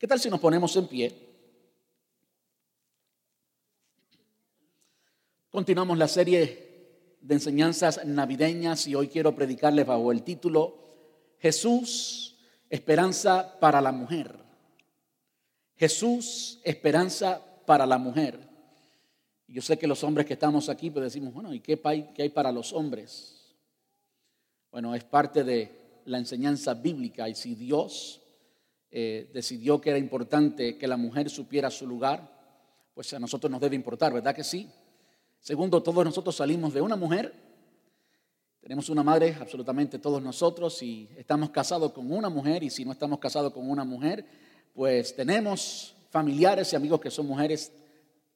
¿Qué tal si nos ponemos en pie? Continuamos la serie de enseñanzas navideñas y hoy quiero predicarles bajo el título Jesús, esperanza para la mujer. Jesús, esperanza para la mujer. Yo sé que los hombres que estamos aquí pues decimos, bueno, ¿y qué hay, qué hay para los hombres? Bueno, es parte de la enseñanza bíblica y si Dios eh, decidió que era importante que la mujer supiera su lugar, pues a nosotros nos debe importar, ¿verdad que sí? Segundo, todos nosotros salimos de una mujer. Tenemos una madre, absolutamente todos nosotros, y estamos casados con una mujer, y si no estamos casados con una mujer, pues tenemos familiares y amigos que son mujeres.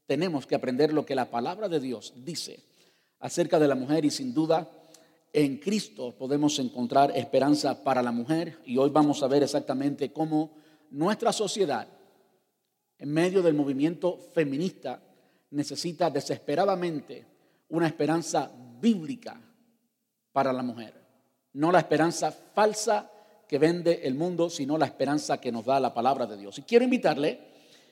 Tenemos que aprender lo que la palabra de Dios dice acerca de la mujer y sin duda en Cristo podemos encontrar esperanza para la mujer y hoy vamos a ver exactamente cómo nuestra sociedad, en medio del movimiento feminista, necesita desesperadamente una esperanza bíblica para la mujer. No la esperanza falsa que vende el mundo, sino la esperanza que nos da la palabra de Dios. Y quiero invitarle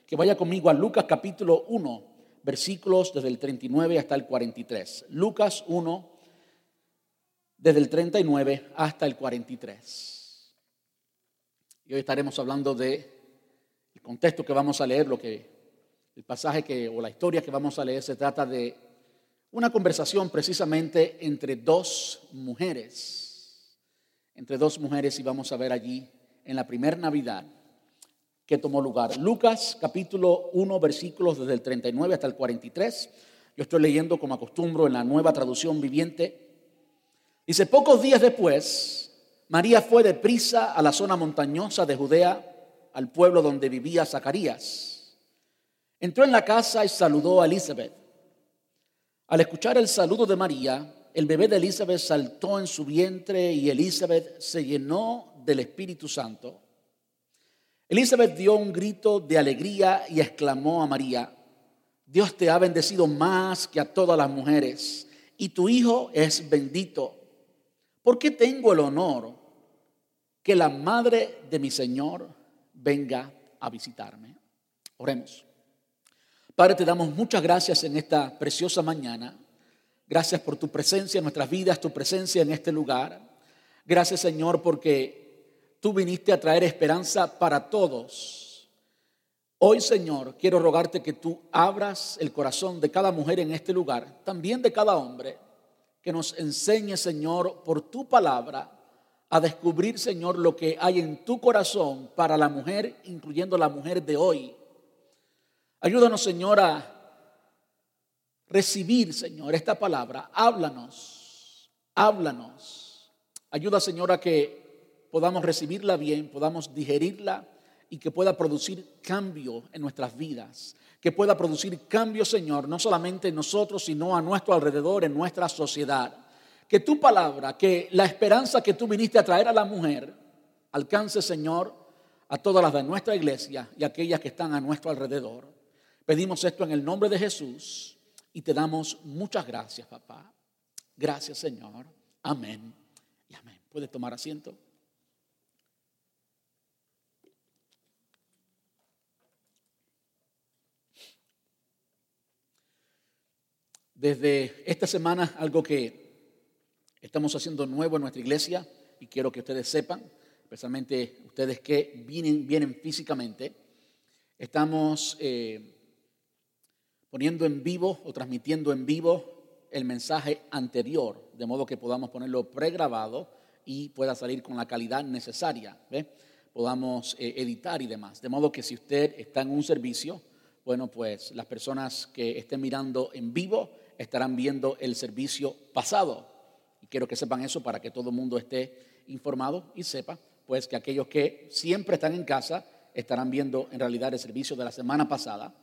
que vaya conmigo a Lucas capítulo 1, versículos desde el 39 hasta el 43. Lucas 1, desde el 39 hasta el 43. Y hoy estaremos hablando de el contexto que vamos a leer, lo que el pasaje que, o la historia que vamos a leer se trata de una conversación precisamente entre dos mujeres. Entre dos mujeres y vamos a ver allí en la primera Navidad que tomó lugar. Lucas capítulo 1 versículos desde el 39 hasta el 43. Yo estoy leyendo como acostumbro en la nueva traducción viviente. Dice, pocos días después, María fue deprisa a la zona montañosa de Judea, al pueblo donde vivía Zacarías Entró en la casa y saludó a Elizabeth. Al escuchar el saludo de María, el bebé de Elizabeth saltó en su vientre y Elizabeth se llenó del Espíritu Santo. Elizabeth dio un grito de alegría y exclamó a María, Dios te ha bendecido más que a todas las mujeres y tu hijo es bendito. ¿Por qué tengo el honor que la madre de mi Señor venga a visitarme? Oremos. Padre, te damos muchas gracias en esta preciosa mañana. Gracias por tu presencia en nuestras vidas, tu presencia en este lugar. Gracias, Señor, porque tú viniste a traer esperanza para todos. Hoy, Señor, quiero rogarte que tú abras el corazón de cada mujer en este lugar, también de cada hombre, que nos enseñe, Señor, por tu palabra, a descubrir, Señor, lo que hay en tu corazón para la mujer, incluyendo la mujer de hoy Ayúdanos, Señor, a recibir, Señor, esta palabra. Háblanos, háblanos. Ayuda, Señor, a que podamos recibirla bien, podamos digerirla y que pueda producir cambio en nuestras vidas. Que pueda producir cambio, Señor, no solamente en nosotros, sino a nuestro alrededor, en nuestra sociedad. Que tu palabra, que la esperanza que tú viniste a traer a la mujer, alcance, Señor, a todas las de nuestra iglesia y a aquellas que están a nuestro alrededor. Pedimos esto en el nombre de Jesús y te damos muchas gracias, papá. Gracias, Señor. Amén y amén. ¿Puedes tomar asiento? Desde esta semana, algo que estamos haciendo nuevo en nuestra iglesia y quiero que ustedes sepan, especialmente ustedes que vienen, vienen físicamente, estamos eh, poniendo en vivo o transmitiendo en vivo el mensaje anterior, de modo que podamos ponerlo pregrabado y pueda salir con la calidad necesaria, podamos eh, editar y demás. De modo que si usted está en un servicio, bueno, pues las personas que estén mirando en vivo estarán viendo el servicio pasado. Y quiero que sepan eso para que todo el mundo esté informado y sepa, pues que aquellos que siempre están en casa estarán viendo en realidad el servicio de la semana pasada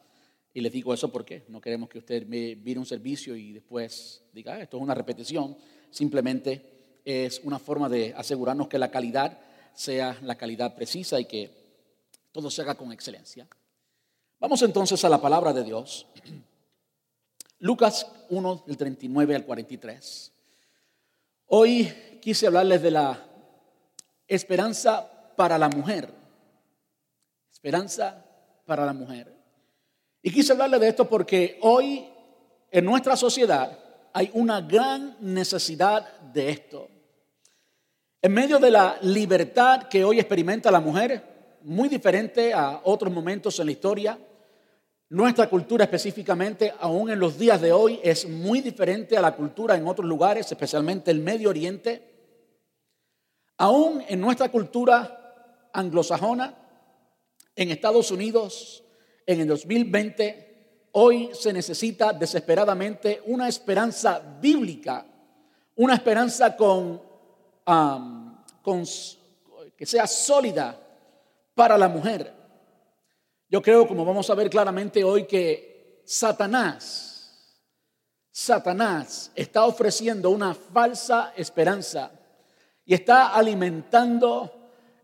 y les digo eso porque no queremos que usted mire un servicio y después diga, ah, esto es una repetición. Simplemente es una forma de asegurarnos que la calidad sea la calidad precisa y que todo se haga con excelencia. Vamos entonces a la palabra de Dios. Lucas 1, del 39 al 43. Hoy quise hablarles de la esperanza para la mujer. Esperanza para la mujer. Y quise hablarle de esto porque hoy en nuestra sociedad hay una gran necesidad de esto. En medio de la libertad que hoy experimenta la mujer, muy diferente a otros momentos en la historia, nuestra cultura específicamente, aún en los días de hoy, es muy diferente a la cultura en otros lugares, especialmente el Medio Oriente. Aún en nuestra cultura anglosajona, en Estados Unidos, en el 2020, hoy se necesita desesperadamente una esperanza bíblica, una esperanza con que sea sólida para la mujer. Yo creo, como vamos a ver claramente hoy, que Satanás, Satanás está ofreciendo una falsa esperanza y está alimentando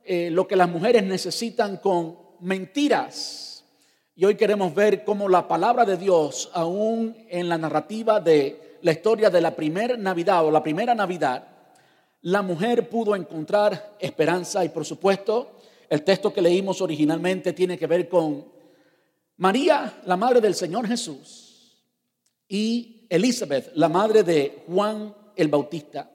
eh, lo que las mujeres necesitan con mentiras. Y hoy queremos ver cómo la palabra de Dios, aún en la narrativa de la historia de la primera Navidad o la primera Navidad, la mujer pudo encontrar esperanza y por supuesto el texto que leímos originalmente tiene que ver con María, la madre del Señor Jesús, y Elizabeth, la madre de Juan el Bautista.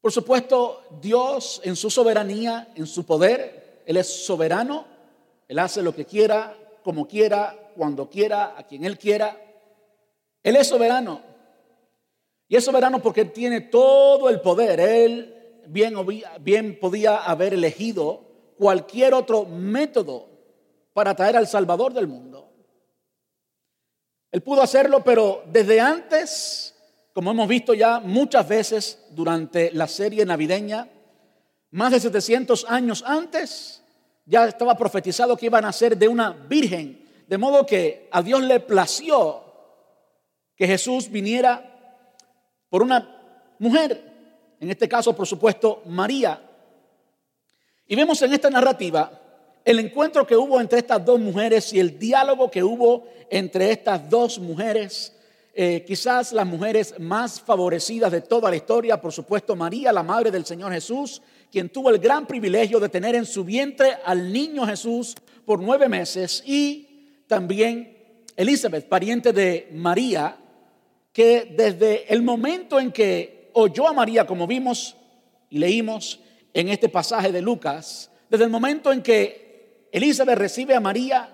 Por supuesto, Dios en su soberanía, en su poder, Él es soberano, Él hace lo que quiera, como quiera, cuando quiera, a quien Él quiera. Él es soberano. Y es soberano porque tiene todo el poder. Él bien, podía haber elegido cualquier otro método para traer al Salvador del mundo. Él pudo hacerlo, pero desde antes, como hemos visto ya muchas veces durante la serie navideña, más de 700 años antes, ya estaba profetizado que iban a ser de una virgen. De modo que a Dios le plació que Jesús viniera por una mujer, en este caso por supuesto María. Y vemos en esta narrativa el encuentro que hubo entre estas dos mujeres y el diálogo que hubo entre estas dos mujeres. Eh, quizás las mujeres más favorecidas de toda la historia, por supuesto María, la madre del Señor Jesús, quien tuvo el gran privilegio de tener en su vientre al niño Jesús por nueve meses, y también Elizabeth, pariente de María, que desde el momento en que oyó a María, como vimos y leímos en este pasaje de Lucas, desde el momento en que Elizabeth recibe a María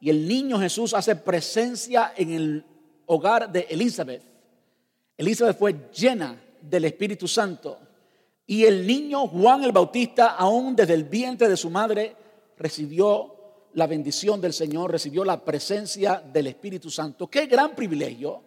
y el niño Jesús hace presencia en el hogar de Elizabeth, Elizabeth fue llena del Espíritu Santo y el niño Juan el Bautista, aún desde el vientre de su madre, recibió la bendición del Señor, recibió la presencia del Espíritu Santo. Qué gran privilegio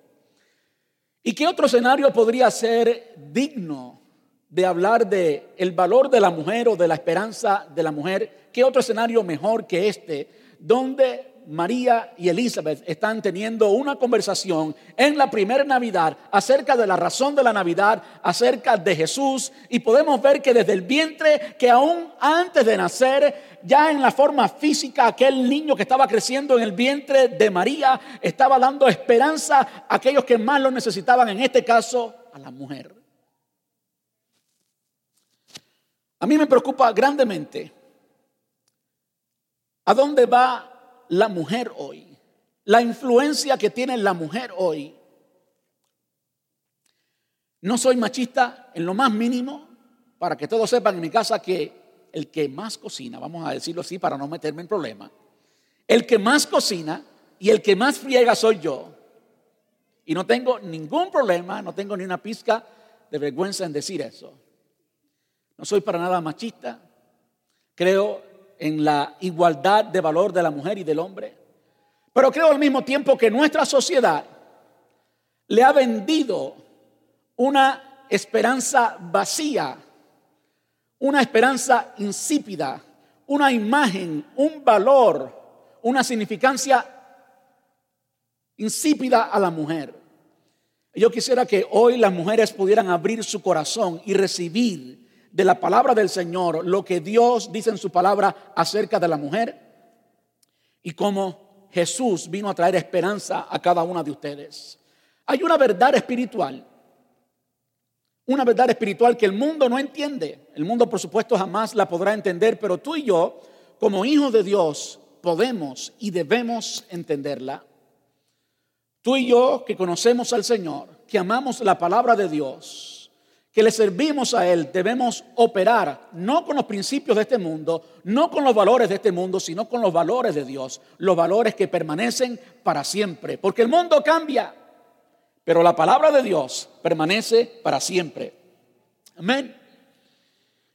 ¿Y qué otro escenario podría ser digno de hablar de el valor de la mujer o de la esperanza de la mujer? ¿Qué otro escenario mejor que este, donde María y Elizabeth están teniendo una conversación en la primera Navidad acerca de la razón de la Navidad, acerca de Jesús, y podemos ver que desde el vientre, que aún antes de nacer, ya en la forma física, aquel niño que estaba creciendo en el vientre de María estaba dando esperanza a aquellos que más lo necesitaban, en este caso a la mujer. A mí me preocupa grandemente a dónde va la mujer hoy, la influencia que tiene la mujer hoy. No soy machista en lo más mínimo, para que todos sepan en mi casa que el que más cocina, vamos a decirlo así para no meterme en problemas, el que más cocina y el que más friega soy yo. Y no tengo ningún problema, no tengo ni una pizca de vergüenza en decir eso. No soy para nada machista. Creo en la igualdad de valor de la mujer y del hombre. Pero creo al mismo tiempo que nuestra sociedad le ha vendido una esperanza vacía, una esperanza insípida, una imagen, un valor, una significancia insípida a la mujer. Yo quisiera que hoy las mujeres pudieran abrir su corazón y recibir de la palabra del Señor, lo que Dios dice en su palabra acerca de la mujer y cómo Jesús vino a traer esperanza a cada una de ustedes. Hay una verdad espiritual, una verdad espiritual que el mundo no entiende. El mundo, por supuesto, jamás la podrá entender, pero tú y yo como hijos de Dios, podemos y debemos entenderla. Tú y yo que conocemos al Señor, que amamos la palabra de Dios, que le servimos a Él, debemos operar no con los principios de este mundo, no con los valores de este mundo, sino con los valores de Dios, los valores que permanecen para siempre, porque el mundo cambia, pero la palabra de Dios permanece para siempre. Amén.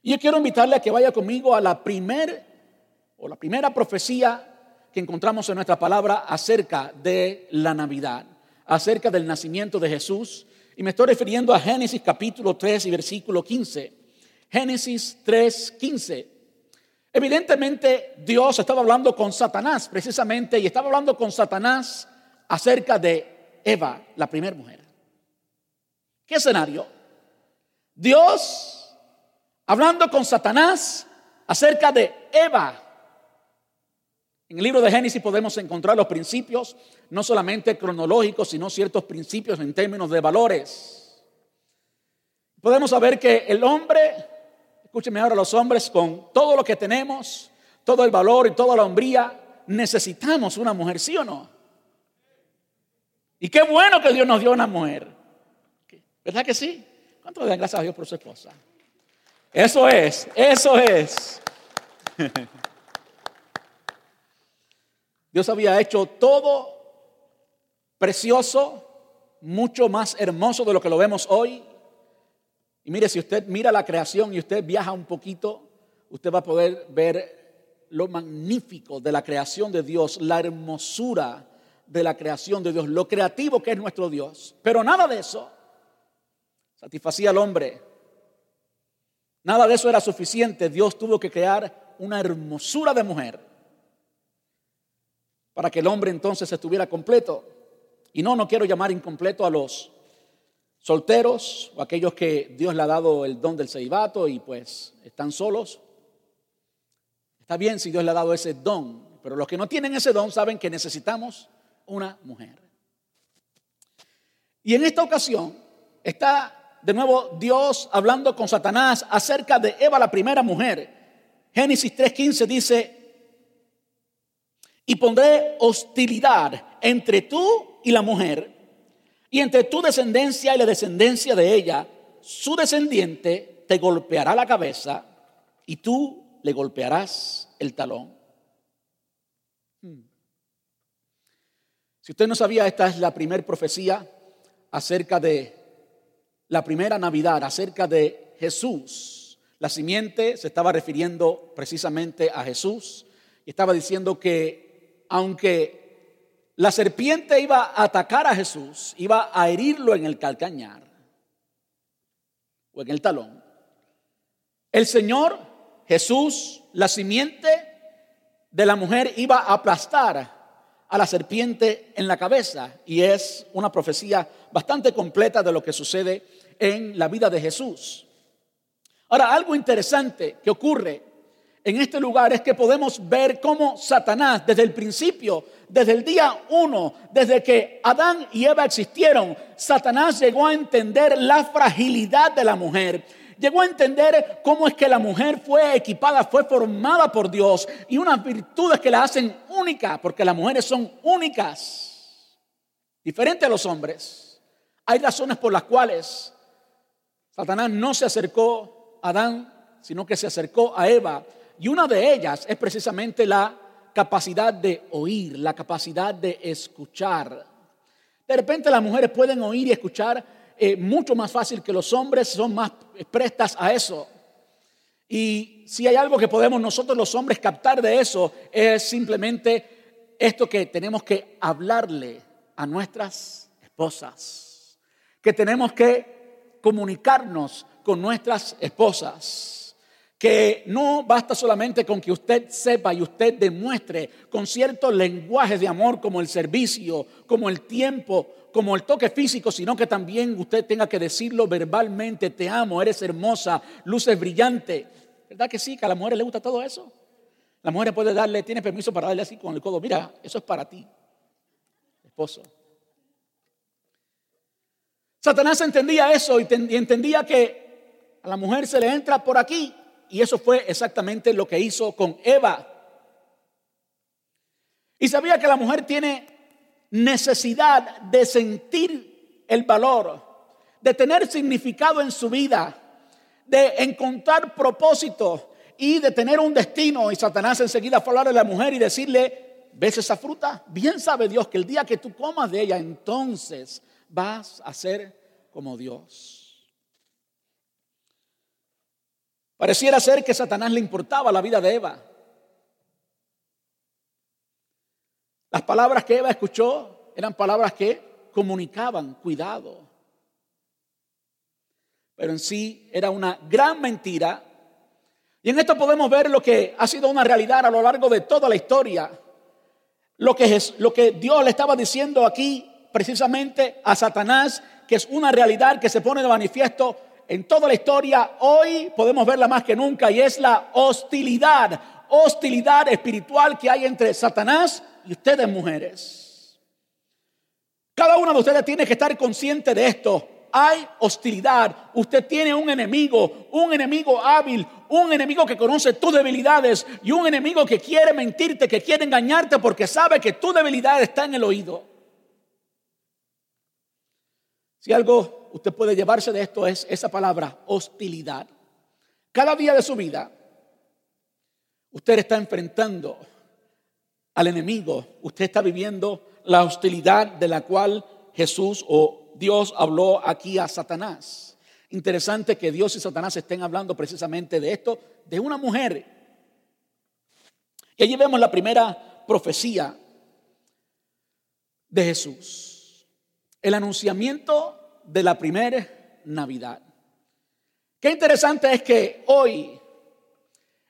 Y yo quiero invitarle a que vaya conmigo a la primer o la primera profecía que encontramos en nuestra palabra acerca de la Navidad, acerca del nacimiento de Jesús y me estoy refiriendo a Génesis capítulo 3 y versículo 15. Génesis 3, 15. Evidentemente Dios estaba hablando con Satanás precisamente y estaba hablando con Satanás acerca de Eva, la primera mujer. ¿Qué escenario? Dios hablando con Satanás acerca de Eva, en el libro de Génesis podemos encontrar los principios, no solamente cronológicos, sino ciertos principios en términos de valores. Podemos saber que el hombre, escúcheme ahora los hombres, con todo lo que tenemos, todo el valor y toda la hombría, necesitamos una mujer, ¿sí o no? Y qué bueno que Dios nos dio una mujer. ¿Verdad que sí? ¿Cuánto le dan gracias a Dios por su esposa? Eso es, eso es. Dios había hecho todo precioso, mucho más hermoso de lo que lo vemos hoy. Y mire, si usted mira la creación y usted viaja un poquito, usted va a poder ver lo magnífico de la creación de Dios, la hermosura de la creación de Dios, lo creativo que es nuestro Dios. Pero nada de eso satisfacía al hombre. Nada de eso era suficiente. Dios tuvo que crear una hermosura de mujer para que el hombre entonces estuviera completo. Y no, no quiero llamar incompleto a los solteros o aquellos que Dios le ha dado el don del celibato y pues están solos. Está bien si Dios le ha dado ese don, pero los que no tienen ese don saben que necesitamos una mujer. Y en esta ocasión está de nuevo Dios hablando con Satanás acerca de Eva, la primera mujer. Génesis 3.15 dice, y pondré hostilidad entre tú y la mujer, y entre tu descendencia y la descendencia de ella. Su descendiente te golpeará la cabeza y tú le golpearás el talón. Hmm. Si usted no sabía, esta es la primera profecía acerca de la primera Navidad, acerca de Jesús. La simiente se estaba refiriendo precisamente a Jesús y estaba diciendo que aunque la serpiente iba a atacar a Jesús, iba a herirlo en el calcañar o en el talón, el Señor Jesús, la simiente de la mujer, iba a aplastar a la serpiente en la cabeza. Y es una profecía bastante completa de lo que sucede en la vida de Jesús. Ahora, algo interesante que ocurre en este lugar es que podemos ver cómo Satanás desde el principio, desde el día uno, desde que Adán y Eva existieron, Satanás llegó a entender la fragilidad de la mujer. Llegó a entender cómo es que la mujer fue equipada, fue formada por Dios y unas virtudes que la hacen única, porque las mujeres son únicas, diferente a los hombres. Hay razones por las cuales Satanás no se acercó a Adán, sino que se acercó a Eva y una de ellas es precisamente la capacidad de oír, la capacidad de escuchar. De repente las mujeres pueden oír y escuchar eh, mucho más fácil que los hombres, son más prestas a eso. Y si hay algo que podemos nosotros los hombres captar de eso, es simplemente esto que tenemos que hablarle a nuestras esposas, que tenemos que comunicarnos con nuestras esposas que no basta solamente con que usted sepa y usted demuestre con ciertos lenguajes de amor como el servicio, como el tiempo, como el toque físico, sino que también usted tenga que decirlo verbalmente, te amo, eres hermosa, luces brillante. ¿Verdad que sí? Que a la mujer le gusta todo eso. La mujer puede darle, tiene permiso para darle así con el codo, mira, eso es para ti, esposo. Satanás entendía eso y entendía que a la mujer se le entra por aquí y eso fue exactamente lo que hizo con Eva. Y sabía que la mujer tiene necesidad de sentir el valor, de tener significado en su vida, de encontrar propósito y de tener un destino. Y Satanás enseguida fue a hablar a la mujer y decirle, ¿ves esa fruta? Bien sabe Dios que el día que tú comas de ella, entonces vas a ser como Dios. Pareciera ser que Satanás le importaba la vida de Eva. Las palabras que Eva escuchó eran palabras que comunicaban cuidado. Pero en sí era una gran mentira. Y en esto podemos ver lo que ha sido una realidad a lo largo de toda la historia. Lo que, es, lo que Dios le estaba diciendo aquí precisamente a Satanás, que es una realidad que se pone de manifiesto en toda la historia, hoy podemos verla más que nunca, y es la hostilidad, hostilidad espiritual que hay entre Satanás y ustedes mujeres. Cada uno de ustedes tiene que estar consciente de esto. Hay hostilidad. Usted tiene un enemigo, un enemigo hábil, un enemigo que conoce tus debilidades y un enemigo que quiere mentirte, que quiere engañarte porque sabe que tu debilidad está en el oído. Si algo usted puede llevarse de esto es esa palabra, hostilidad. Cada día de su vida, usted está enfrentando al enemigo, usted está viviendo la hostilidad de la cual Jesús o Dios habló aquí a Satanás. Interesante que Dios y Satanás estén hablando precisamente de esto, de una mujer. Y allí vemos la primera profecía de Jesús. El anunciamiento de la primera Navidad. Qué interesante es que hoy,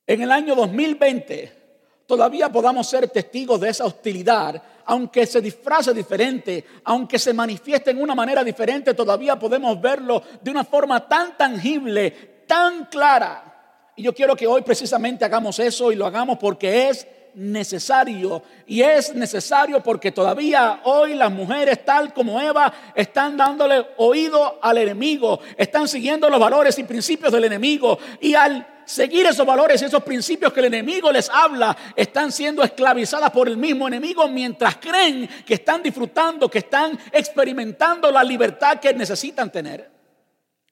en el año 2020, todavía podamos ser testigos de esa hostilidad, aunque se disfrace diferente, aunque se manifieste en una manera diferente, todavía podemos verlo de una forma tan tangible, tan clara. Y yo quiero que hoy precisamente hagamos eso y lo hagamos porque es necesario. Y es necesario porque todavía hoy las mujeres, tal como Eva, están dándole oído al enemigo, están siguiendo los valores y principios del enemigo. Y al seguir esos valores y esos principios que el enemigo les habla, están siendo esclavizadas por el mismo enemigo mientras creen que están disfrutando, que están experimentando la libertad que necesitan tener.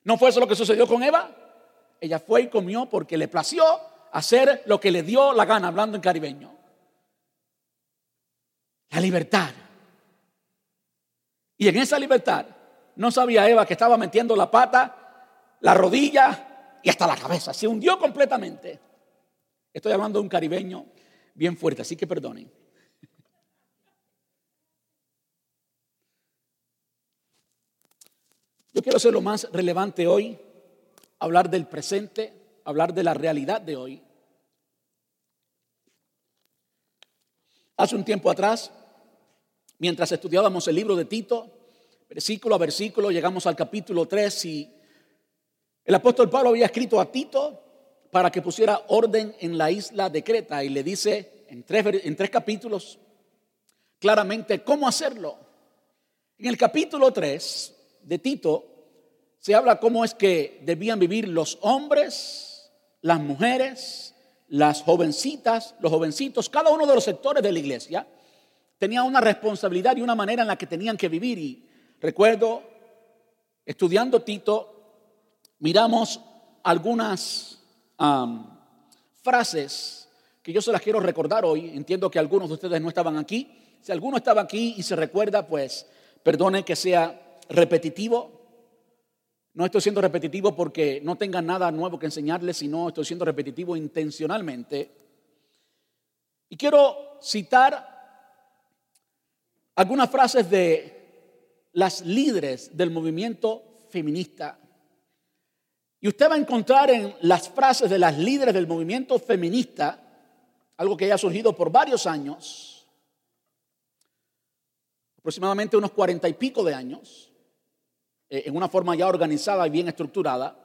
¿No fue eso lo que sucedió con Eva? Ella fue y comió porque le plació hacer lo que le dio la gana, hablando en caribeño. La libertad. Y en esa libertad no sabía Eva que estaba metiendo la pata, la rodilla y hasta la cabeza. Se hundió completamente. Estoy hablando de un caribeño bien fuerte, así que perdonen. Yo quiero ser lo más relevante hoy, hablar del presente, hablar de la realidad de hoy. Hace un tiempo atrás, mientras estudiábamos el libro de Tito, versículo a versículo, llegamos al capítulo 3 y el apóstol Pablo había escrito a Tito para que pusiera orden en la isla de Creta y le dice en tres, en tres capítulos claramente cómo hacerlo. En el capítulo 3 de Tito se habla cómo es que debían vivir los hombres, las mujeres, las jovencitas, los jovencitos, cada uno de los sectores de la iglesia tenía una responsabilidad y una manera en la que tenían que vivir. Y recuerdo, estudiando Tito, miramos algunas frases que yo se las quiero recordar hoy. Entiendo que algunos de ustedes no estaban aquí. Si alguno estaba aquí y se recuerda, pues perdone que sea repetitivo. No estoy siendo repetitivo porque no tenga nada nuevo que enseñarles, sino estoy siendo repetitivo intencionalmente. Y quiero citar algunas frases de las líderes del movimiento feminista. Y usted va a encontrar en las frases de las líderes del movimiento feminista, algo que ya ha surgido por varios años, aproximadamente unos cuarenta y pico de años, en una forma ya organizada y bien estructurada,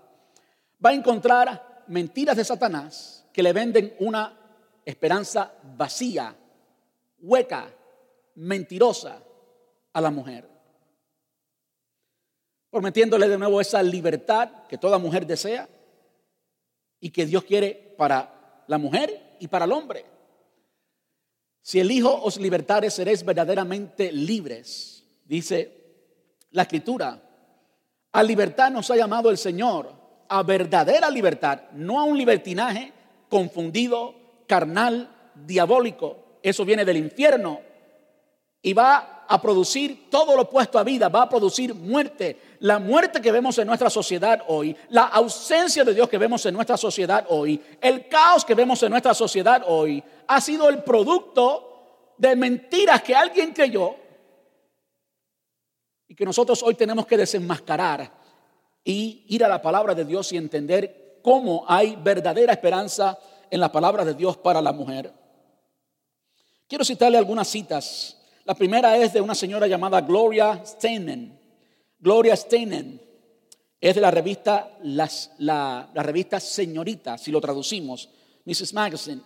va a encontrar mentiras de Satanás que le venden una esperanza vacía, hueca, mentirosa a la mujer prometiéndole de nuevo esa libertad que toda mujer desea y que Dios quiere para la mujer y para el hombre. Si el Hijo os libertare, seréis verdaderamente libres, dice la Escritura. A libertad nos ha llamado el Señor, a verdadera libertad, no a un libertinaje confundido, carnal, diabólico. Eso viene del infierno y va a producir todo lo opuesto a vida, va a producir muerte. La muerte que vemos en nuestra sociedad hoy, la ausencia de Dios que vemos en nuestra sociedad hoy, el caos que vemos en nuestra sociedad hoy, ha sido el producto de mentiras que alguien creyó que nosotros hoy tenemos que desenmascarar y ir a la palabra de Dios y entender cómo hay verdadera esperanza en la palabra de Dios para la mujer. Quiero citarle algunas citas la primera es de una señora llamada Gloria Steinem. Gloria Steinem es de la revista, la, revista Señorita, si lo traducimos, Mrs. Magazine.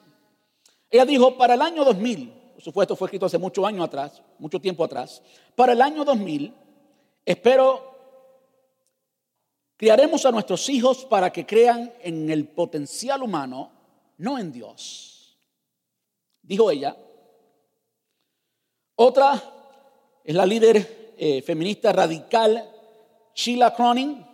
Ella dijo, para el año 2000, por supuesto fue escrito hace mucho años atrás, mucho tiempo atrás, para el año 2000, espero, criaremos a nuestros hijos para que crean en el potencial humano, no en Dios. Dijo ella, otra es la líder eh, feminista radical Sheila Cronin,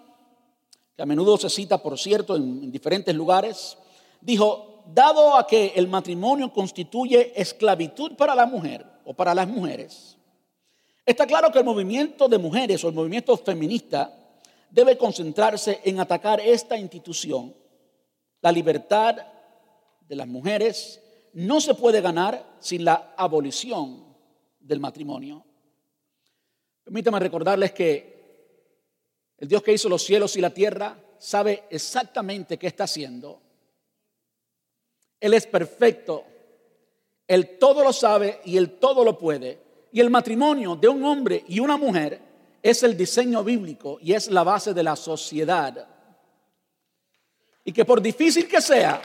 que a menudo se cita, por cierto, en, diferentes lugares. Dijo, dado a que el matrimonio constituye esclavitud para la mujer o para las mujeres, está claro que el movimiento de mujeres o el movimiento feminista debe concentrarse en atacar esta institución. La libertad de las mujeres no se puede ganar sin la abolición del matrimonio. Permítame recordarles que el Dios que hizo los cielos y la tierra sabe exactamente qué está haciendo. Él es perfecto. Él todo lo sabe y él todo lo puede. Y el matrimonio de un hombre y una mujer es el diseño bíblico y es la base de la sociedad. Y que por difícil que sea,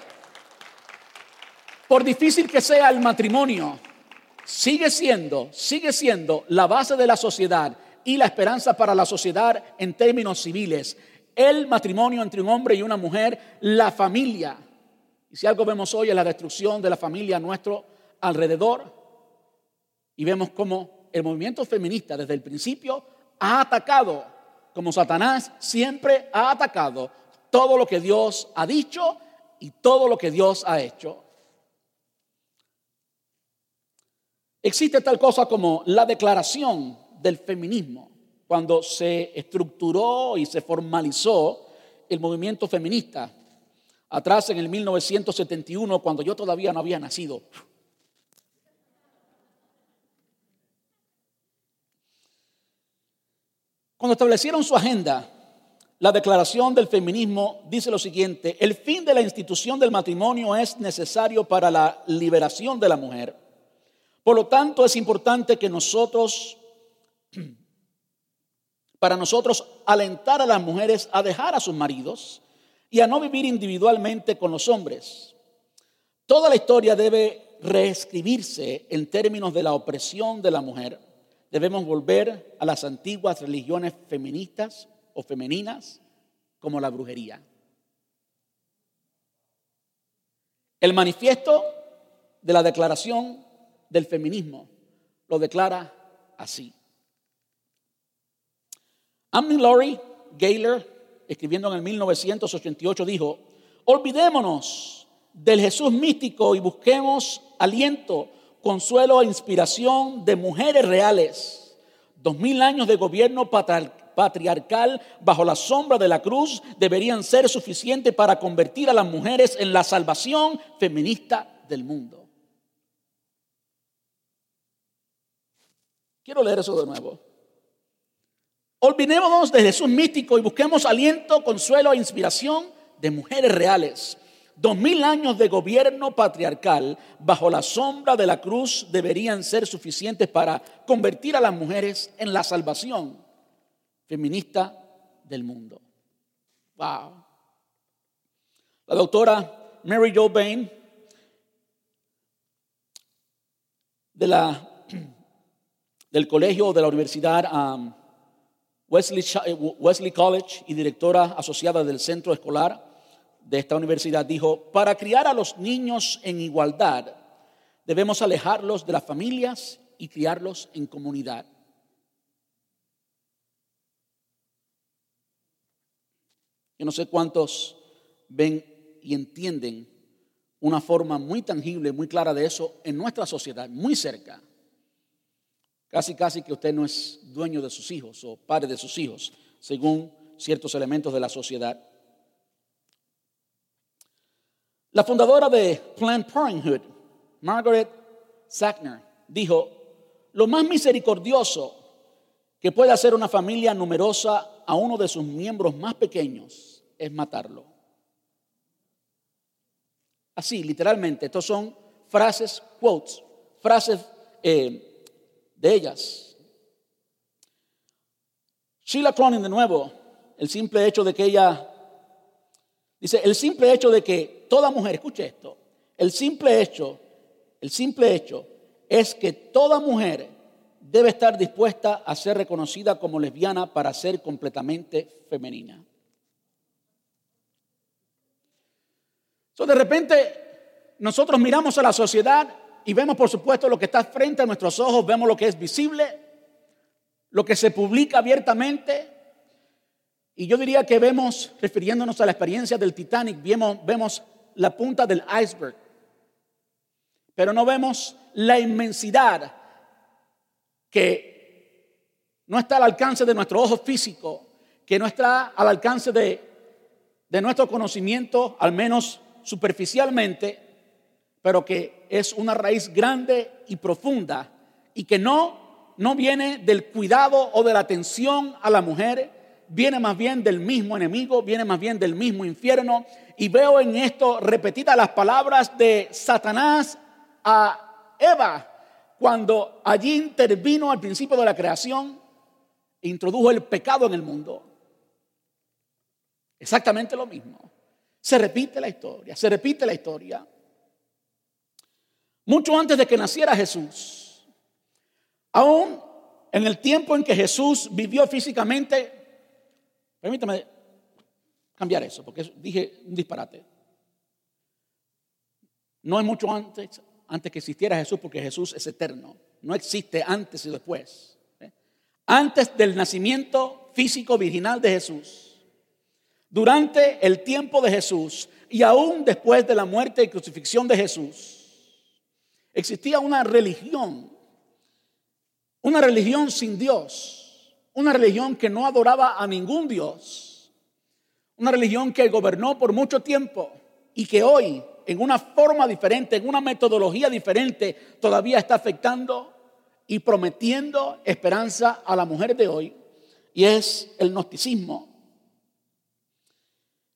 por difícil que sea el matrimonio, sigue siendo, sigue siendo la base de la sociedad y la esperanza para la sociedad en términos civiles. El matrimonio entre un hombre y una mujer, la familia. Y si algo vemos hoy es la destrucción de la familia a nuestro alrededor. Y vemos cómo el movimiento feminista desde el principio ha atacado, como Satanás siempre ha atacado, todo lo que Dios ha dicho y todo lo que Dios ha hecho. Existe tal cosa como la declaración del feminismo, cuando se estructuró y se formalizó el movimiento feminista, atrás en el 1971, cuando yo todavía no había nacido. Cuando establecieron su agenda, la declaración del feminismo dice lo siguiente, el fin de la institución del matrimonio es necesario para la liberación de la mujer. Por lo tanto, es importante que nosotros, para nosotros, alentar a las mujeres a dejar a sus maridos y a no vivir individualmente con los hombres. Toda la historia debe reescribirse en términos de la opresión de la mujer. Debemos volver a las antiguas religiones feministas o femeninas como la brujería. El manifiesto de la declaración del feminismo lo declara así. Annie Laurie Gaylor, escribiendo en el 1988, dijo, olvidémonos del Jesús místico y busquemos aliento, consuelo e inspiración de mujeres reales. Dos mil años de gobierno patriarcal bajo la sombra de la cruz deberían ser suficientes para convertir a las mujeres en la salvación feminista del mundo. Quiero leer eso de nuevo. Olvidémonos de Jesús místico y busquemos aliento, consuelo e inspiración de mujeres reales. Dos mil años de gobierno patriarcal bajo la sombra de la cruz deberían ser suficientes para convertir a las mujeres en la salvación feminista del mundo. Wow. La doctora Mary Jo Bain de la del colegio de la Universidad um, Wesley, eh, Wesley College y directora asociada del centro escolar de esta universidad, dijo, para criar a los niños en igualdad, debemos alejarlos de las familias y criarlos en comunidad. Yo no sé cuántos ven y entienden una forma muy tangible, muy clara de eso en nuestra sociedad, muy cerca. Casi, casi que usted no es dueño de sus hijos o padre de sus hijos, según ciertos elementos de la sociedad. La fundadora de Planned Parenthood, Margaret Sackner, dijo, lo más misericordioso que puede hacer una familia numerosa a uno de sus miembros más pequeños es matarlo. Así, literalmente, estos son frases, quotes, frases eh, de ellas. Sheila Cronin, de nuevo, el simple hecho de que ella, dice, el simple hecho de que toda mujer, escuche esto, el simple hecho, el simple hecho es que toda mujer debe estar dispuesta a ser reconocida como lesbiana para ser completamente femenina. de repente, nosotros miramos a la sociedad y vemos, por supuesto, lo que está frente a nuestros ojos, vemos lo que es visible, lo que se publica abiertamente. Y yo diría que vemos, refiriéndonos a la experiencia del Titanic, vemos, vemos la punta del iceberg, pero no vemos la inmensidad que no está al alcance de nuestro ojo físico, que no está al alcance de, de nuestro conocimiento, al menos superficialmente, pero que es una raíz grande y profunda y que no, no viene del cuidado o de la atención a la mujer, viene más bien del mismo enemigo, viene más bien del mismo infierno. Y veo en esto repetidas las palabras de Satanás a Eva cuando allí intervino al principio de la creación introdujo el pecado en el mundo. Exactamente lo mismo. Se repite la historia, se repite la historia. Mucho antes de que naciera Jesús, aún en el tiempo en que Jesús vivió físicamente, permítame cambiar eso, porque dije un disparate. No es mucho antes, antes que existiera Jesús, porque Jesús es eterno. No existe antes y después. ¿eh? Antes del nacimiento físico virginal de Jesús durante el tiempo de Jesús y aún después de la muerte y crucifixión de Jesús, existía una religión, una religión sin Dios, una religión que no adoraba a ningún Dios, una religión que gobernó por mucho tiempo y que hoy, en una forma diferente, en una metodología diferente, todavía está afectando y prometiendo esperanza a la mujer de hoy, y es el gnosticismo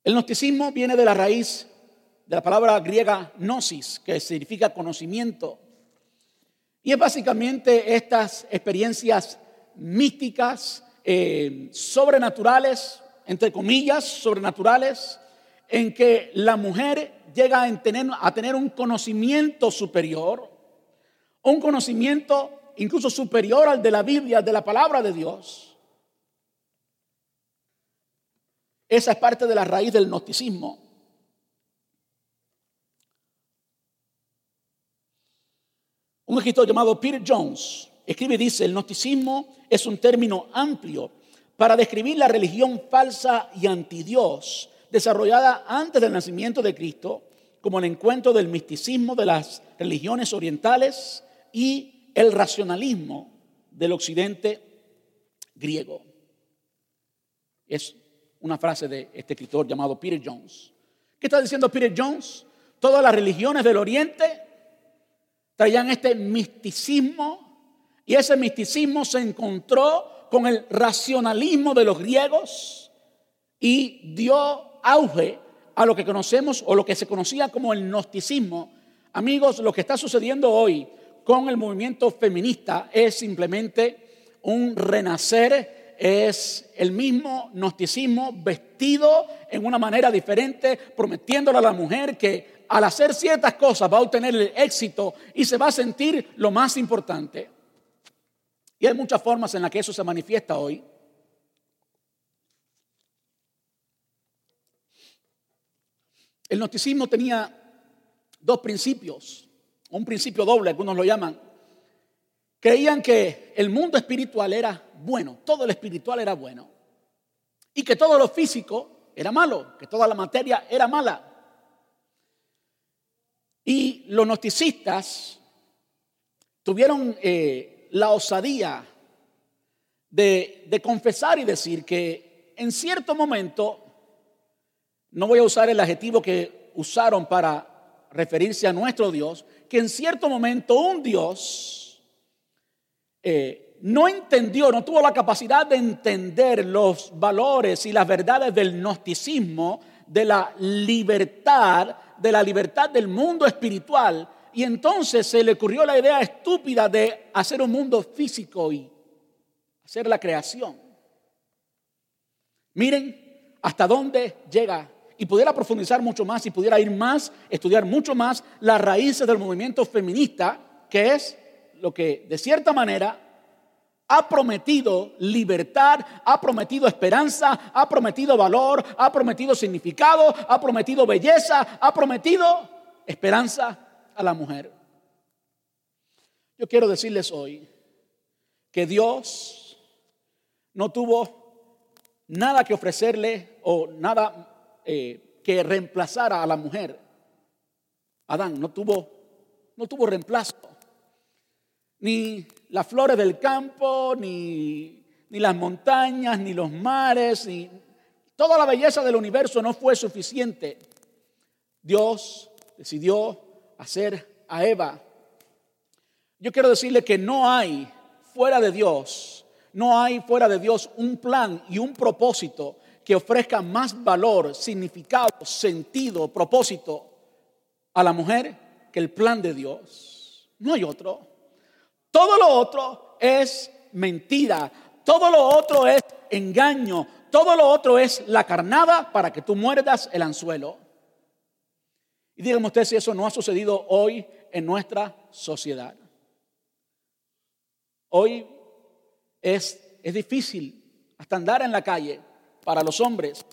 el gnosticismo viene de la raíz de la palabra griega gnosis, que significa conocimiento. Y es básicamente estas experiencias místicas, eh, sobrenaturales, entre comillas, sobrenaturales, en que la mujer llega a tener, a tener un conocimiento superior, un conocimiento incluso superior al de la Biblia, de la palabra de Dios. Esa es parte de la raíz del gnosticismo. Un escritor llamado Peter Jones escribe y dice, el gnosticismo es un término amplio para describir la religión falsa y antidios desarrollada antes del nacimiento de Cristo, como el encuentro del misticismo de las religiones orientales y el racionalismo del occidente griego. Es una frase de este escritor llamado Peter Jones. ¿Qué está diciendo Peter Jones? Todas las religiones del Oriente traían este misticismo y ese misticismo se encontró con el racionalismo de los griegos y dio auge a lo que conocemos o lo que se conocía como el gnosticismo. Amigos, lo que está sucediendo hoy con el movimiento feminista es simplemente un renacer es el mismo gnosticismo vestido en una manera diferente, prometiéndole a la mujer que al hacer ciertas cosas va a obtener el éxito y se va a sentir lo más importante. Hay muchas formas en las que eso se manifiesta hoy. El gnosticismo tenía dos principios un principio doble, algunos lo llaman, creían que el mundo espiritual era bueno, todo lo espiritual era bueno, y que todo lo físico era malo, que toda la materia era mala. Y los gnosticistas tuvieron eh, la osadía de, de confesar y decir que en cierto momento, no voy a usar el adjetivo que usaron para referirse a nuestro Dios, que en cierto momento un Dios eh, no entendió, no tuvo la capacidad de entender los valores y las verdades del gnosticismo, de la libertad, de la libertad del mundo espiritual. Y entonces se le ocurrió la idea estúpida de hacer un mundo físico y hacer la creación. Miren hasta dónde llega y pudiera profundizar mucho más y pudiera ir más, estudiar mucho más las raíces del movimiento feminista, que es lo que de cierta manera ha prometido libertad, ha prometido esperanza, ha prometido valor, ha prometido significado, ha prometido belleza, ha prometido esperanza a la mujer. Yo quiero decirles hoy que Dios no tuvo nada que ofrecerle o nada eh, que reemplazara a la mujer. Adán no tuvo, no tuvo reemplazo. Ni las flores del campo, ni, ni las montañas, ni los mares, ni toda la belleza del universo no fue suficiente. Dios decidió hacer a Eva. Yo quiero decirle que no hay fuera de Dios, no hay fuera de Dios un plan y un propósito que ofrezca más valor, significado, sentido, propósito a la mujer que el plan de Dios. No hay otro. Todo lo otro es mentira. Todo lo otro es engaño. Todo lo otro es la carnada para que tú muerdas el anzuelo. Y díganme ustedes si eso no ha sucedido hoy en nuestra sociedad. Hoy es, es difícil hasta andar en la calle para los hombres.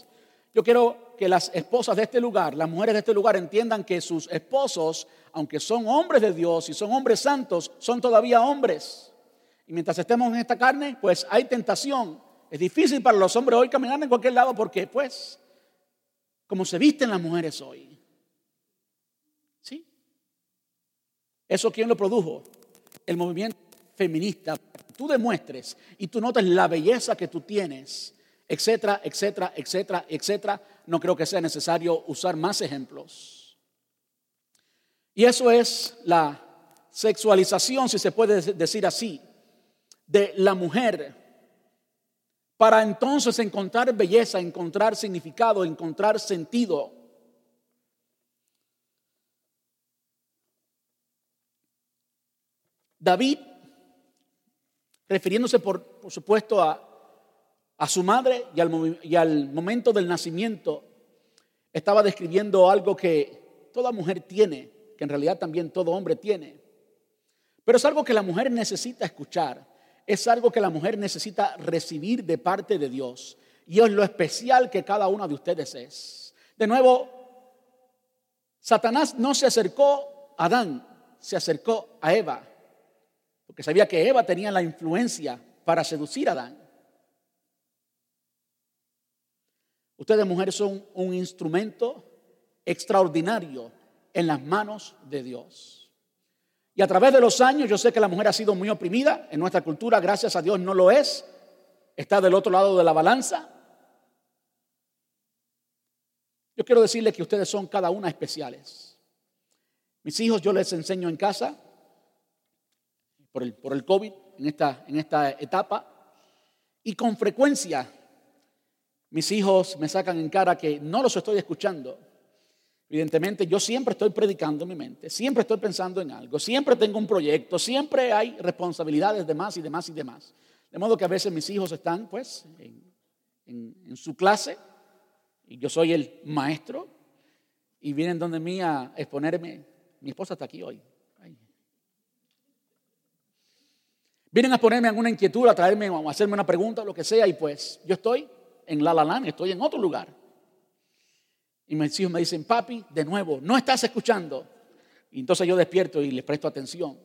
Yo quiero que las esposas de este lugar, las mujeres de este lugar entiendan que sus esposos, aunque son hombres de Dios y son hombres santos, son todavía hombres. Y mientras estemos en esta carne, pues hay tentación. Es difícil para los hombres hoy caminar en cualquier lado porque, pues, como se visten las mujeres hoy. ¿Sí? ¿Eso quién lo produjo? El movimiento feminista. Tú demuestres y tú notes la belleza que tú tienes etcétera, etcétera, etcétera, etcétera. No creo que sea necesario usar más ejemplos. Y eso es la sexualización, si se puede decir así, de la mujer para entonces encontrar belleza, encontrar significado, encontrar sentido. David, refiriéndose por, por supuesto a a su madre y al, y al momento del nacimiento, estaba describiendo algo que toda mujer tiene, que en realidad también todo hombre tiene. Pero es algo que la mujer necesita escuchar, es algo que la mujer necesita recibir de parte de Dios. Y es lo especial que cada uno de ustedes es. De nuevo, Satanás no se acercó a Adán, se acercó a Eva, porque sabía que Eva tenía la influencia para seducir a Adán. Ustedes mujeres son un instrumento extraordinario en las manos de Dios. Y a través de los años yo sé que la mujer ha sido muy oprimida en nuestra cultura, gracias a Dios no lo es, está del otro lado de la balanza. Yo quiero decirles que ustedes son cada una especiales. Mis hijos yo les enseño en casa por el, por el COVID en esta, en esta etapa y con frecuencia mis hijos me sacan en cara que no los estoy escuchando. Evidentemente, yo siempre estoy predicando en mi mente, siempre estoy pensando en algo, siempre tengo un proyecto, siempre hay responsabilidades de más y demás y demás. De modo que a veces mis hijos están, pues, en, su clase y yo soy el maestro y vienen donde mí a exponerme. Mi esposa está aquí hoy. Vienen a ponerme alguna inquietud, a traerme o a hacerme una pregunta, lo que sea, y pues yo estoy en La La estoy en otro lugar. Y mis hijos me dicen, papi, de nuevo, no estás escuchando. Y entonces yo despierto y les presto atención.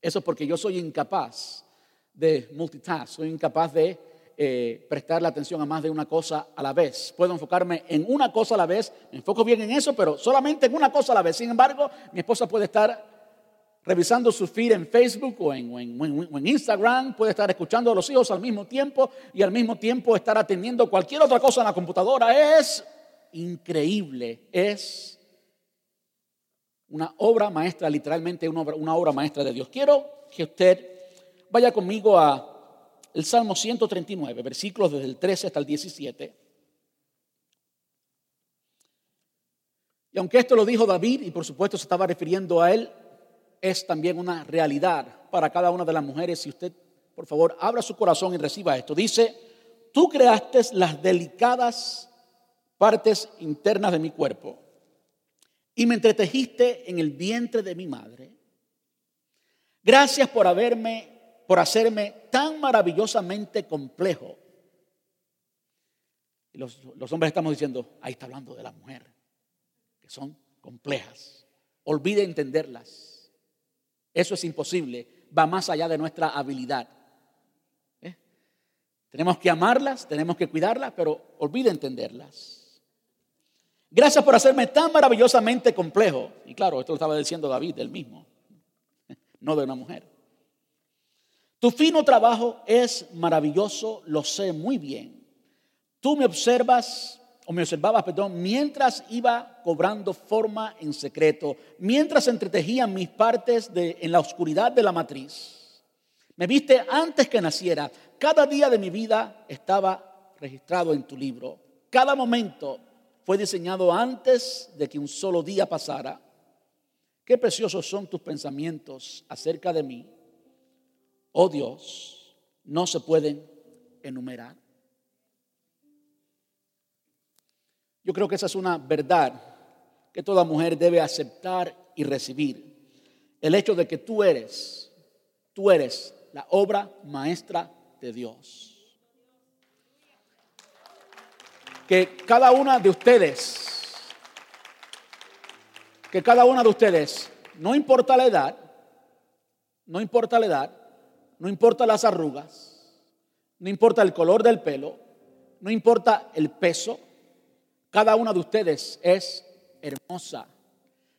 Eso es porque yo soy incapaz de multitask, soy incapaz de eh, prestarle atención a más de una cosa a la vez. Puedo enfocarme en una cosa a la vez, me enfoco bien en eso, pero solamente en una cosa a la vez. Sin embargo, mi esposa puede estar revisando su feed en Facebook o en, Instagram, puede estar escuchando a los hijos al mismo tiempo y al mismo tiempo estar atendiendo cualquier otra cosa en la computadora. Es increíble, es una obra maestra, literalmente una obra, una obra maestra de Dios. Quiero que usted vaya conmigo a el Salmo 139, versículos desde el 13 hasta el 17. Y aunque esto lo dijo David, y por supuesto se estaba refiriendo a él, es también una realidad para cada una de las mujeres. Si usted, por favor, abra su corazón y reciba esto. Dice, tú creaste las delicadas partes internas de mi cuerpo y me entretejiste en el vientre de mi madre. Gracias por haberme, por hacerme tan maravillosamente complejo. Los, los hombres estamos diciendo, ahí está hablando de la mujer, que son complejas. Olvide entenderlas eso es imposible, va más allá de nuestra habilidad. ¿Eh? Tenemos que amarlas, tenemos que cuidarlas, pero olvide entenderlas. Gracias por hacerme tan maravillosamente complejo. Y claro, esto lo estaba diciendo David, él mismo, no de una mujer. Tu fino trabajo es maravilloso, lo sé muy bien. Tú me observas o me observaba, perdón, mientras iba cobrando forma en secreto, mientras entretejían mis partes en la oscuridad de la matriz. Me viste antes que naciera. Cada día de mi vida estaba registrado en tu libro. Cada momento fue diseñado antes de que un solo día pasara. Qué preciosos son tus pensamientos acerca de mí. Oh Dios, no se pueden enumerar. Yo creo que esa es una verdad que toda mujer debe aceptar y recibir. El hecho de que tú eres, tú eres la obra maestra de Dios. Que cada una de ustedes, que cada una de ustedes, no importa la edad, no importa la edad, no importa las arrugas, no importa el color del pelo, no importa el peso, cada una de ustedes es hermosa,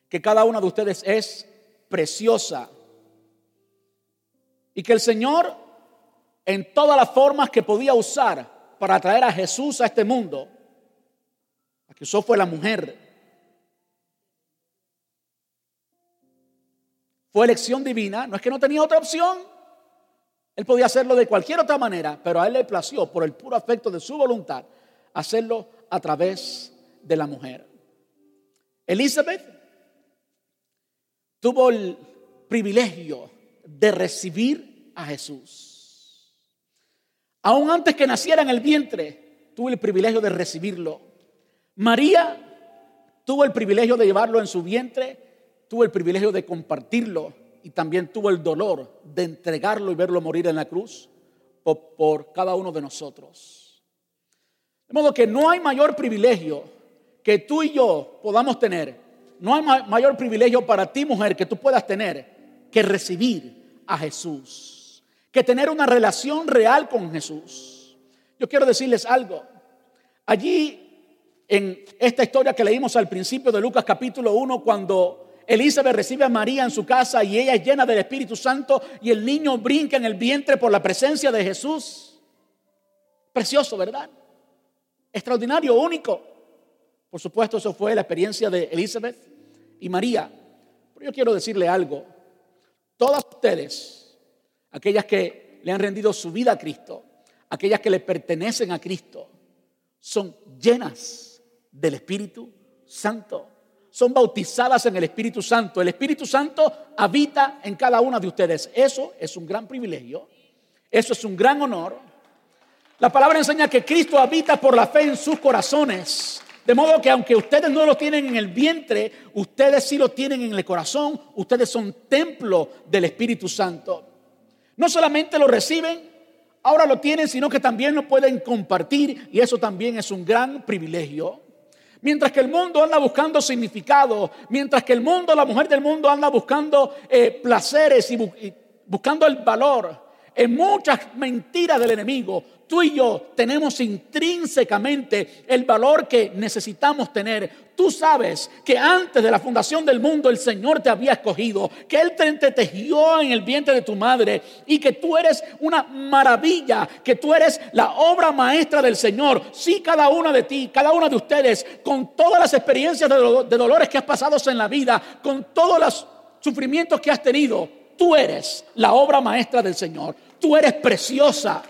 que cada una de ustedes es preciosa. Y que el Señor, en todas las formas que podía usar para traer a Jesús a este mundo, la que usó fue la mujer. Fue elección divina, no es que no tenía otra opción. Él podía hacerlo de cualquier otra manera, pero a él le plació, por el puro afecto de su voluntad, hacerlo a través de la mujer. Elizabeth tuvo el privilegio de recibir a Jesús. Aún antes que naciera en el vientre, tuvo el privilegio de recibirlo. María tuvo el privilegio de llevarlo en su vientre, tuvo el privilegio de compartirlo y también tuvo el dolor de entregarlo y verlo morir en la cruz por, por cada uno de nosotros. De modo que no hay mayor privilegio que tú y yo podamos tener. No hay mayor privilegio para ti, mujer, que tú puedas tener que recibir a Jesús, que tener una relación real con Jesús. Yo quiero decirles algo. Allí, en esta historia que leímos al principio de Lucas capítulo 1, cuando Elizabeth recibe a María en su casa y ella es llena del Espíritu Santo y el niño brinca en el vientre por la presencia de Jesús. Precioso, ¿verdad? Extraordinario, único. Por supuesto, eso fue la experiencia de Elizabeth y María. Pero yo quiero decirle algo. Todas ustedes, aquellas que le han rendido su vida a Cristo, aquellas que le pertenecen a Cristo, son llenas del Espíritu Santo. Son bautizadas en el Espíritu Santo. El Espíritu Santo habita en cada una de ustedes. Eso es un gran privilegio. Eso es un gran honor. La palabra enseña que Cristo habita por la fe en sus corazones. De modo que aunque ustedes no lo tienen en el vientre, ustedes sí lo tienen en el corazón. Ustedes son templo del Espíritu Santo. No solamente lo reciben, ahora lo tienen, sino que también lo pueden compartir y eso también es un gran privilegio. Mientras que el mundo anda buscando significado, mientras que el mundo, la mujer del mundo anda buscando eh, placeres y buscando el valor en muchas mentiras del enemigo, tú y yo tenemos intrínsecamente el valor que necesitamos tener. Tú sabes que antes de la fundación del mundo el Señor te había escogido, que Él te tejió en el vientre de tu madre y que tú eres una maravilla, que tú eres la obra maestra del Señor. Sí, cada una de ti, cada una de ustedes, con todas las experiencias de, de dolores que has pasado en la vida, con todos los sufrimientos que has tenido, tú eres la obra maestra del Señor. Tú eres preciosa.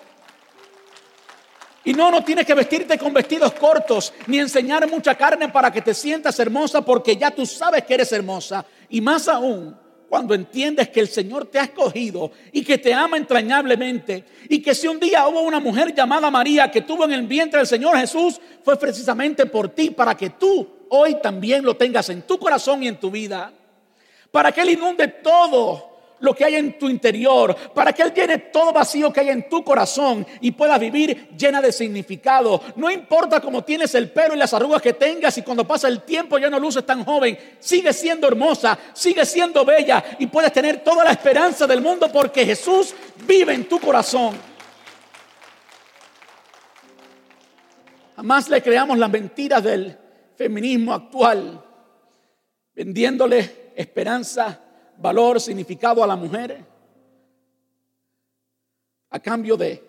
Y no, no tienes que vestirte con vestidos cortos ni enseñar mucha carne para que te sientas hermosa porque ya tú sabes que eres hermosa. Y más aún, cuando entiendes que el Señor te ha escogido y que te ama entrañablemente y que si un día hubo una mujer llamada María que tuvo en el vientre del Señor Jesús, fue precisamente por ti, para que tú hoy también lo tengas en tu corazón y en tu vida, para que Él inunde todo lo que hay en tu interior, para que Él llene todo vacío que hay en tu corazón y puedas vivir llena de significado. No importa cómo tienes el pelo y las arrugas que tengas y cuando pasa el tiempo ya no luces tan joven, sigue siendo hermosa, sigue siendo bella y puedes tener toda la esperanza del mundo porque Jesús vive en tu corazón. Jamás le creamos las mentiras del feminismo actual, vendiéndole esperanza valor, significado a la mujer a cambio de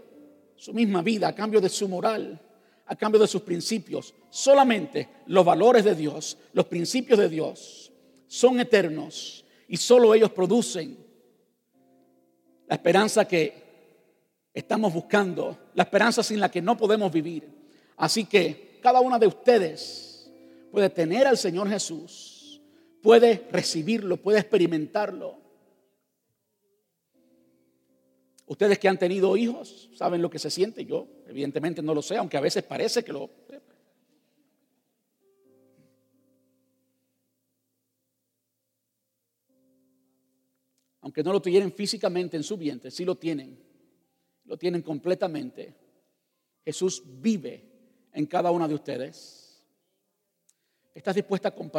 su misma vida, a cambio de su moral, a cambio de sus principios. Solamente los valores de Dios, los principios de Dios son eternos y solo ellos producen la esperanza que estamos buscando, la esperanza sin la que no podemos vivir. Así que cada una de ustedes puede tener al Señor Jesús puede recibirlo, puede experimentarlo. Ustedes que han tenido hijos saben lo que se siente. Yo evidentemente no lo sé, aunque a veces parece que lo... Aunque no lo tuvieran físicamente en su vientre, sí lo tienen. Lo tienen completamente. Jesús vive en cada una de ustedes. ¿Estás dispuesta a compartir?